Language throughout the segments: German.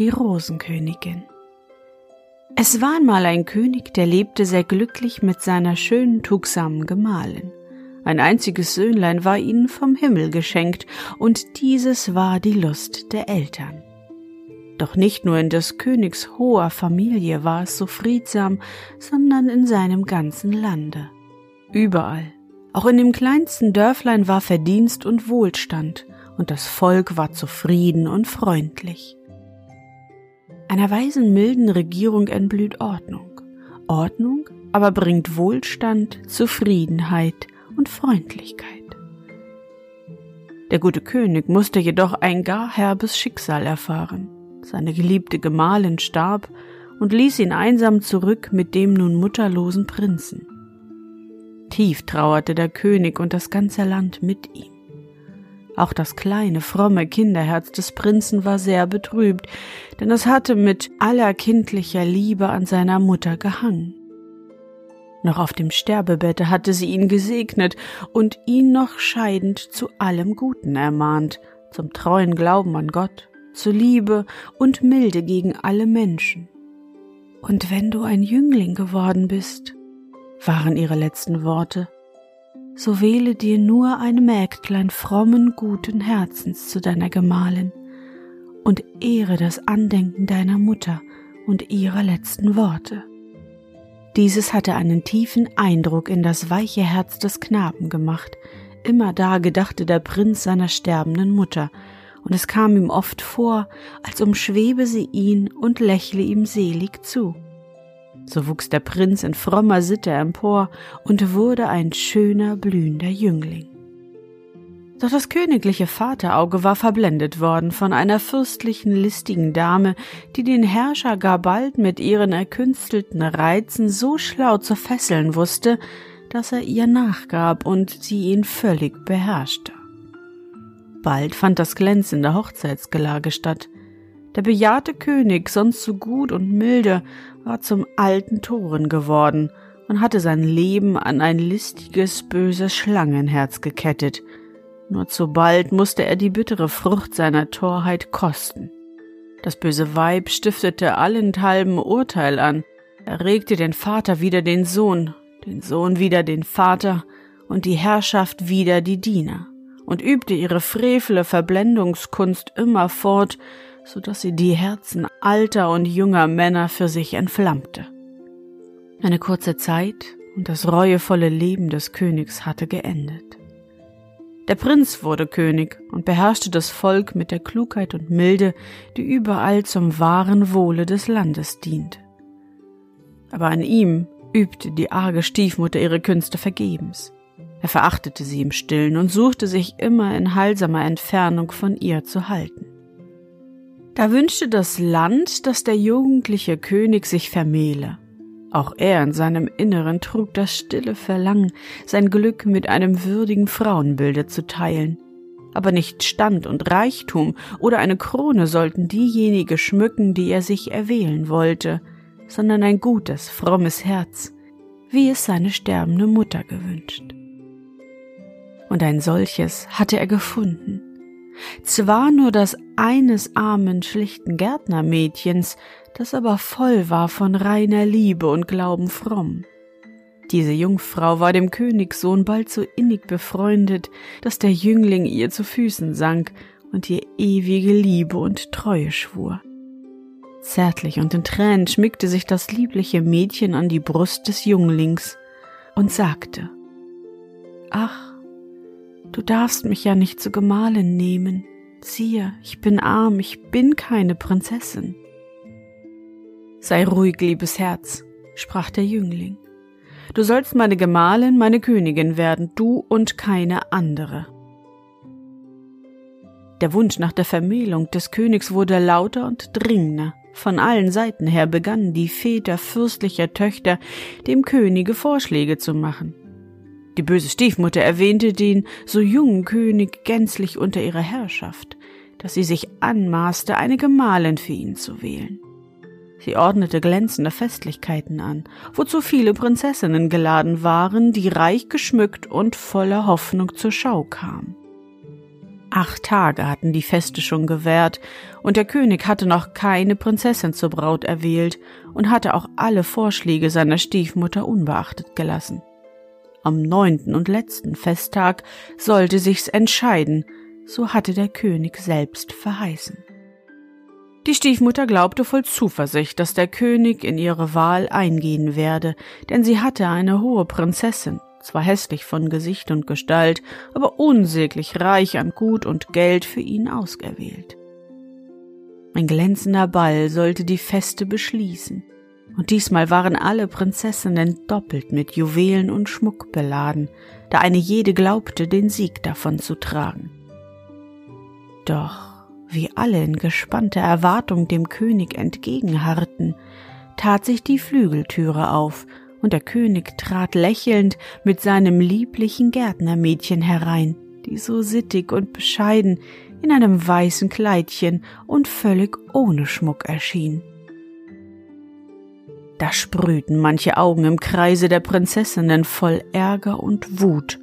Die Rosenkönigin. Es war einmal ein König, der lebte sehr glücklich mit seiner schönen, tugsamen Gemahlin. Ein einziges Söhnlein war ihnen vom Himmel geschenkt, und dieses war die Lust der Eltern. Doch nicht nur in des Königs hoher Familie war es so friedsam, sondern in seinem ganzen Lande. Überall, auch in dem kleinsten Dörflein war Verdienst und Wohlstand, und das Volk war zufrieden und freundlich. Einer weisen, milden Regierung entblüht Ordnung. Ordnung aber bringt Wohlstand, Zufriedenheit und Freundlichkeit. Der gute König musste jedoch ein gar herbes Schicksal erfahren. Seine geliebte Gemahlin starb und ließ ihn einsam zurück mit dem nun mutterlosen Prinzen. Tief trauerte der König und das ganze Land mit ihm. Auch das kleine, fromme Kinderherz des Prinzen war sehr betrübt, denn es hatte mit aller kindlicher Liebe an seiner Mutter gehangen. Noch auf dem Sterbebette hatte sie ihn gesegnet und ihn noch scheidend zu allem Guten ermahnt, zum treuen Glauben an Gott, zu Liebe und Milde gegen alle Menschen. Und wenn du ein Jüngling geworden bist, waren ihre letzten Worte, so wähle dir nur ein Mägdlein frommen, guten Herzens zu deiner Gemahlin und ehre das Andenken deiner Mutter und ihrer letzten Worte. Dieses hatte einen tiefen Eindruck in das weiche Herz des Knaben gemacht. Immer da gedachte der Prinz seiner sterbenden Mutter, und es kam ihm oft vor, als umschwebe sie ihn und lächle ihm selig zu. So wuchs der Prinz in frommer Sitte empor und wurde ein schöner, blühender Jüngling. Doch das königliche Vaterauge war verblendet worden von einer fürstlichen, listigen Dame, die den Herrscher gar bald mit ihren erkünstelten Reizen so schlau zu fesseln wusste, dass er ihr nachgab und sie ihn völlig beherrschte. Bald fand das glänzende Hochzeitsgelage statt. Der bejahrte König, sonst so gut und milde, war zum alten Toren geworden und hatte sein Leben an ein listiges, böses Schlangenherz gekettet. Nur zu bald musste er die bittere Frucht seiner Torheit kosten. Das böse Weib stiftete allenthalben Urteil an, erregte den Vater wider den Sohn, den Sohn wider den Vater und die Herrschaft wider die Diener und übte ihre frevele Verblendungskunst immerfort, so dass sie die Herzen alter und junger Männer für sich entflammte. Eine kurze Zeit und das reuevolle Leben des Königs hatte geendet. Der Prinz wurde König und beherrschte das Volk mit der Klugheit und Milde, die überall zum wahren Wohle des Landes dient. Aber an ihm übte die arge Stiefmutter ihre Künste vergebens. Er verachtete sie im stillen und suchte sich immer in heilsamer Entfernung von ihr zu halten. Da wünschte das Land, dass der jugendliche König sich vermähle. Auch er in seinem Inneren trug das stille Verlangen, sein Glück mit einem würdigen Frauenbilde zu teilen. Aber nicht Stand und Reichtum oder eine Krone sollten diejenige schmücken, die er sich erwählen wollte, sondern ein gutes, frommes Herz, wie es seine sterbende Mutter gewünscht. Und ein solches hatte er gefunden, zwar nur das eines armen, schlichten Gärtnermädchens, das aber voll war von reiner Liebe und Glauben fromm. Diese Jungfrau war dem Königssohn bald so innig befreundet, dass der Jüngling ihr zu Füßen sank und ihr ewige Liebe und Treue schwur. Zärtlich und in Tränen schmickte sich das liebliche Mädchen an die Brust des Junglings und sagte Ach, du darfst mich ja nicht zu Gemahlin nehmen. Siehe, ich bin arm, ich bin keine Prinzessin. Sei ruhig, liebes Herz, sprach der Jüngling. Du sollst meine Gemahlin, meine Königin werden, du und keine andere. Der Wunsch nach der Vermählung des Königs wurde lauter und dringender. Von allen Seiten her begannen die Väter fürstlicher Töchter dem Könige Vorschläge zu machen. Die böse Stiefmutter erwähnte den so jungen König gänzlich unter ihrer Herrschaft, dass sie sich anmaßte, eine Gemahlin für ihn zu wählen. Sie ordnete glänzende Festlichkeiten an, wozu viele Prinzessinnen geladen waren, die reich geschmückt und voller Hoffnung zur Schau kamen. Acht Tage hatten die Feste schon gewährt, und der König hatte noch keine Prinzessin zur Braut erwählt und hatte auch alle Vorschläge seiner Stiefmutter unbeachtet gelassen. Am neunten und letzten Festtag sollte sich's entscheiden, so hatte der König selbst verheißen. Die Stiefmutter glaubte voll Zuversicht, dass der König in ihre Wahl eingehen werde, denn sie hatte eine hohe Prinzessin, zwar hässlich von Gesicht und Gestalt, aber unsäglich reich an Gut und Geld für ihn ausgewählt. Ein glänzender Ball sollte die Feste beschließen, und diesmal waren alle Prinzessinnen doppelt mit Juwelen und Schmuck beladen, da eine jede glaubte, den Sieg davon zu tragen. Doch wie alle in gespannter Erwartung dem König entgegenharrten, tat sich die Flügeltüre auf, und der König trat lächelnd mit seinem lieblichen Gärtnermädchen herein, die so sittig und bescheiden in einem weißen Kleidchen und völlig ohne Schmuck erschien. Da sprühten manche Augen im Kreise der Prinzessinnen voll Ärger und Wut,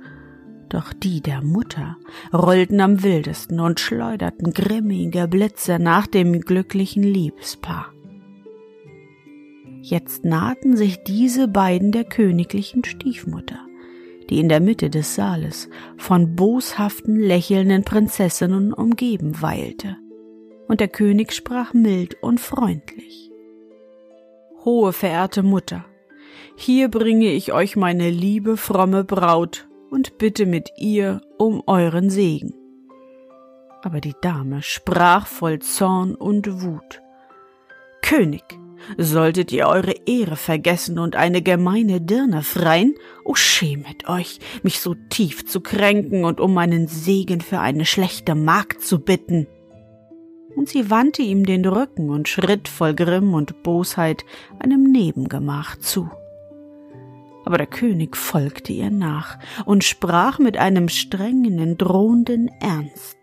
doch die der Mutter rollten am wildesten und schleuderten grimmige Blitze nach dem glücklichen Liebespaar. Jetzt nahten sich diese beiden der königlichen Stiefmutter, die in der Mitte des Saales von boshaften, lächelnden Prinzessinnen umgeben weilte, und der König sprach mild und freundlich. Hohe verehrte Mutter, hier bringe ich euch meine liebe, fromme Braut und bitte mit ihr um euren Segen. Aber die Dame sprach voll Zorn und Wut. König, solltet ihr eure Ehre vergessen und eine gemeine Dirne freien? O schämet euch, mich so tief zu kränken und um meinen Segen für eine schlechte Magd zu bitten. Und sie wandte ihm den Rücken und schritt voll Grimm und Bosheit einem Nebengemach zu aber der König folgte ihr nach und sprach mit einem strengen, drohenden Ernst.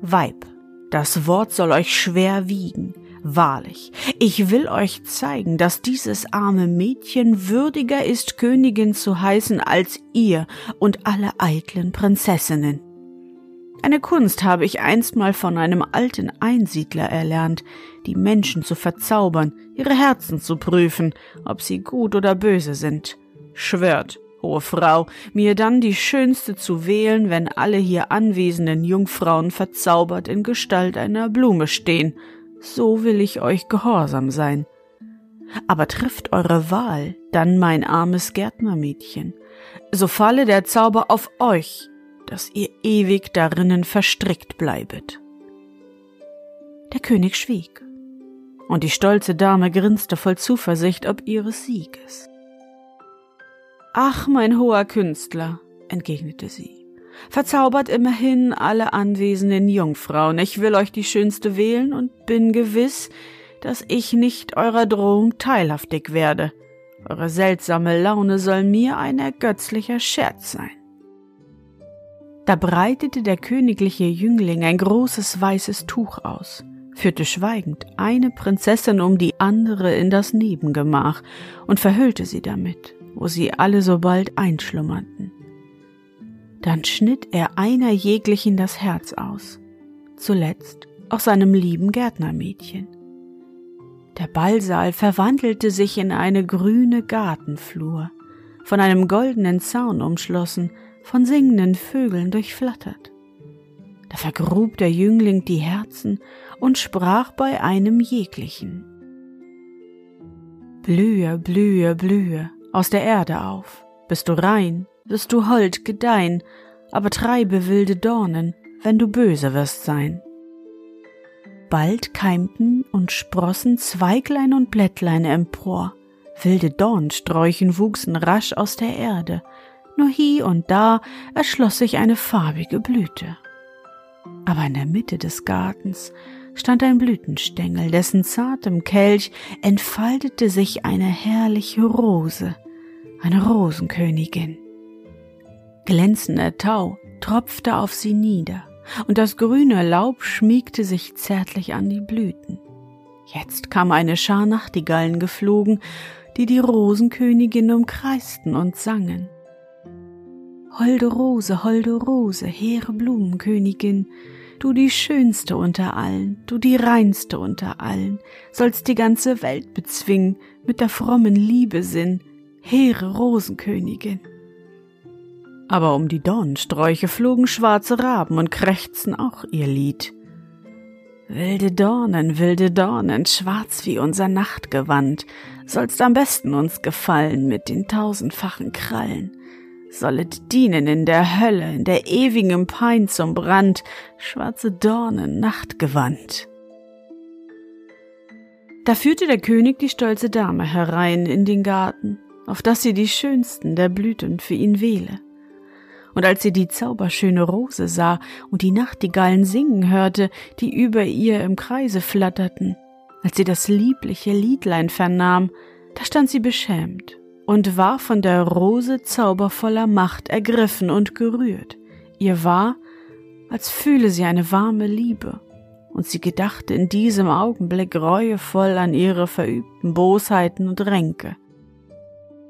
Weib, das Wort soll euch schwer wiegen. Wahrlich, ich will euch zeigen, dass dieses arme Mädchen würdiger ist, Königin zu heißen als ihr und alle eitlen Prinzessinnen. Eine Kunst habe ich einstmal von einem alten Einsiedler erlernt, die Menschen zu verzaubern, ihre Herzen zu prüfen, ob sie gut oder böse sind. Schwört, hohe Frau, mir dann die schönste zu wählen, wenn alle hier anwesenden Jungfrauen verzaubert in Gestalt einer Blume stehen, so will ich euch gehorsam sein. Aber trifft eure Wahl, dann mein armes Gärtnermädchen, so falle der Zauber auf euch, dass ihr ewig darinnen verstrickt bleibet. Der König schwieg, und die stolze Dame grinste voll Zuversicht ob ihres Sieges. Ach, mein hoher Künstler, entgegnete sie, verzaubert immerhin alle anwesenden Jungfrauen. Ich will euch die schönste wählen und bin gewiss, dass ich nicht eurer Drohung teilhaftig werde. Eure seltsame Laune soll mir ein ergötzlicher Scherz sein. Da breitete der königliche Jüngling ein großes weißes Tuch aus, führte schweigend eine Prinzessin um die andere in das Nebengemach und verhüllte sie damit, wo sie alle so bald einschlummerten. Dann schnitt er einer jeglichen das Herz aus, zuletzt auch seinem lieben Gärtnermädchen. Der Ballsaal verwandelte sich in eine grüne Gartenflur, von einem goldenen Zaun umschlossen, von singenden Vögeln durchflattert. Da vergrub der Jüngling die Herzen und sprach bei einem jeglichen. Blühe, blühe, blühe aus der Erde auf, bist du rein, wirst du hold gedeihen, aber treibe wilde Dornen, wenn du böse wirst sein. Bald keimten und sprossen Zweiglein und Blättlein empor, wilde Dornsträuchen wuchsen rasch aus der Erde, nur hie und da erschloss sich eine farbige Blüte. Aber in der Mitte des Gartens stand ein Blütenstängel, dessen zartem Kelch entfaltete sich eine herrliche Rose, eine Rosenkönigin. Glänzender Tau tropfte auf sie nieder, und das grüne Laub schmiegte sich zärtlich an die Blüten. Jetzt kam eine Schar Nachtigallen geflogen, die die Rosenkönigin umkreisten und sangen. Holde Rose, holde Rose, hehre Blumenkönigin, du die schönste unter allen, du die reinste unter allen, sollst die ganze Welt bezwingen mit der frommen Liebe Sinn, hehre Rosenkönigin. Aber um die Dornensträuche flogen schwarze Raben und krächzten auch ihr Lied. Wilde Dornen, wilde Dornen, schwarz wie unser Nachtgewand, sollst am besten uns gefallen mit den tausendfachen Krallen sollet dienen in der Hölle, in der ewigen Pein zum Brand, schwarze Dornen, Nachtgewand. Da führte der König die stolze Dame herein in den Garten, auf dass sie die schönsten der Blüten für ihn wähle. Und als sie die zauberschöne Rose sah und die Nachtigallen singen hörte, die über ihr im Kreise flatterten, als sie das liebliche Liedlein vernahm, da stand sie beschämt und war von der Rose zaubervoller Macht ergriffen und gerührt. Ihr war, als fühle sie eine warme Liebe, und sie gedachte in diesem Augenblick reuevoll an ihre verübten Bosheiten und Ränke.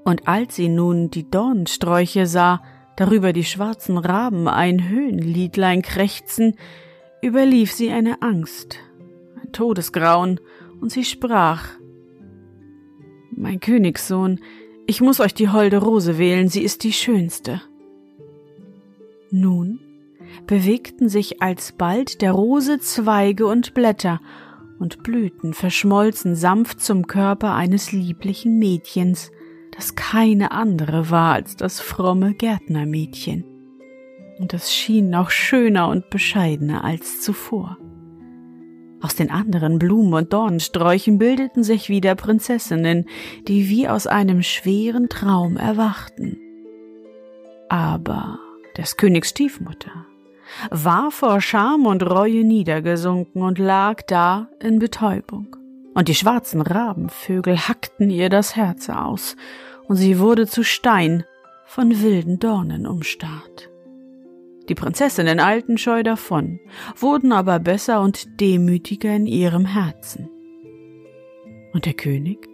Und als sie nun die Dornensträuche sah, darüber die schwarzen Raben ein Höhenliedlein krächzen, überlief sie eine Angst, ein Todesgrauen, und sie sprach Mein Königssohn, ich muss euch die holde Rose wählen, sie ist die schönste. Nun bewegten sich alsbald der Rose Zweige und Blätter, und Blüten verschmolzen sanft zum Körper eines lieblichen Mädchens, das keine andere war als das fromme Gärtnermädchen. Und es schien noch schöner und bescheidener als zuvor. Aus den anderen Blumen und Dornensträuchen bildeten sich wieder Prinzessinnen, die wie aus einem schweren Traum erwachten. Aber des Königs Stiefmutter war vor Scham und Reue niedergesunken und lag da in Betäubung. Und die schwarzen Rabenvögel hackten ihr das Herz aus, und sie wurde zu Stein von wilden Dornen umstarrt. Die Prinzessinnen eilten scheu davon, wurden aber besser und demütiger in ihrem Herzen. Und der König?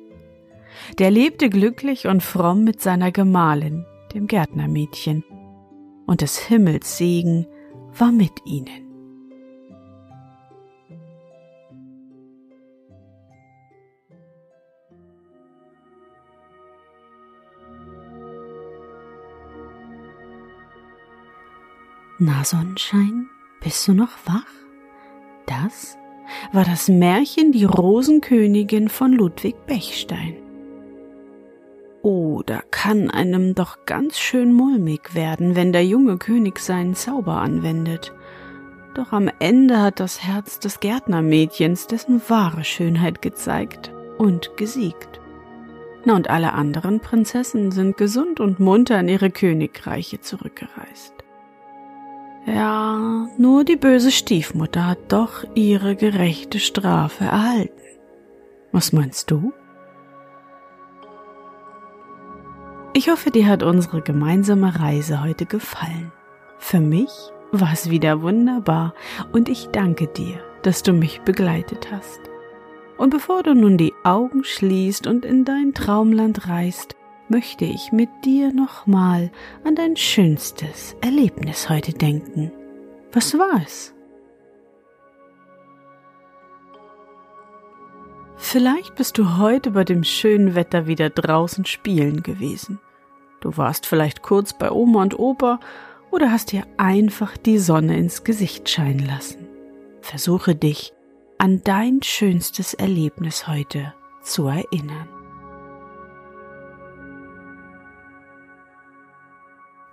Der lebte glücklich und fromm mit seiner Gemahlin, dem Gärtnermädchen, und des Himmels Segen war mit ihnen. Na Sonnenschein, bist du noch wach? Das war das Märchen Die Rosenkönigin von Ludwig Bechstein. Oh, da kann einem doch ganz schön mulmig werden, wenn der junge König seinen Zauber anwendet. Doch am Ende hat das Herz des Gärtnermädchens dessen wahre Schönheit gezeigt und gesiegt. Na und alle anderen Prinzessinnen sind gesund und munter in ihre Königreiche zurückgereist. Ja, nur die böse Stiefmutter hat doch ihre gerechte Strafe erhalten. Was meinst du? Ich hoffe, dir hat unsere gemeinsame Reise heute gefallen. Für mich war es wieder wunderbar und ich danke dir, dass du mich begleitet hast. Und bevor du nun die Augen schließt und in dein Traumland reist, möchte ich mit dir nochmal an dein schönstes Erlebnis heute denken. Was war es? Vielleicht bist du heute bei dem schönen Wetter wieder draußen spielen gewesen. Du warst vielleicht kurz bei Oma und Opa oder hast dir einfach die Sonne ins Gesicht scheinen lassen. Versuche dich an dein schönstes Erlebnis heute zu erinnern.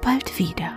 bald wieder.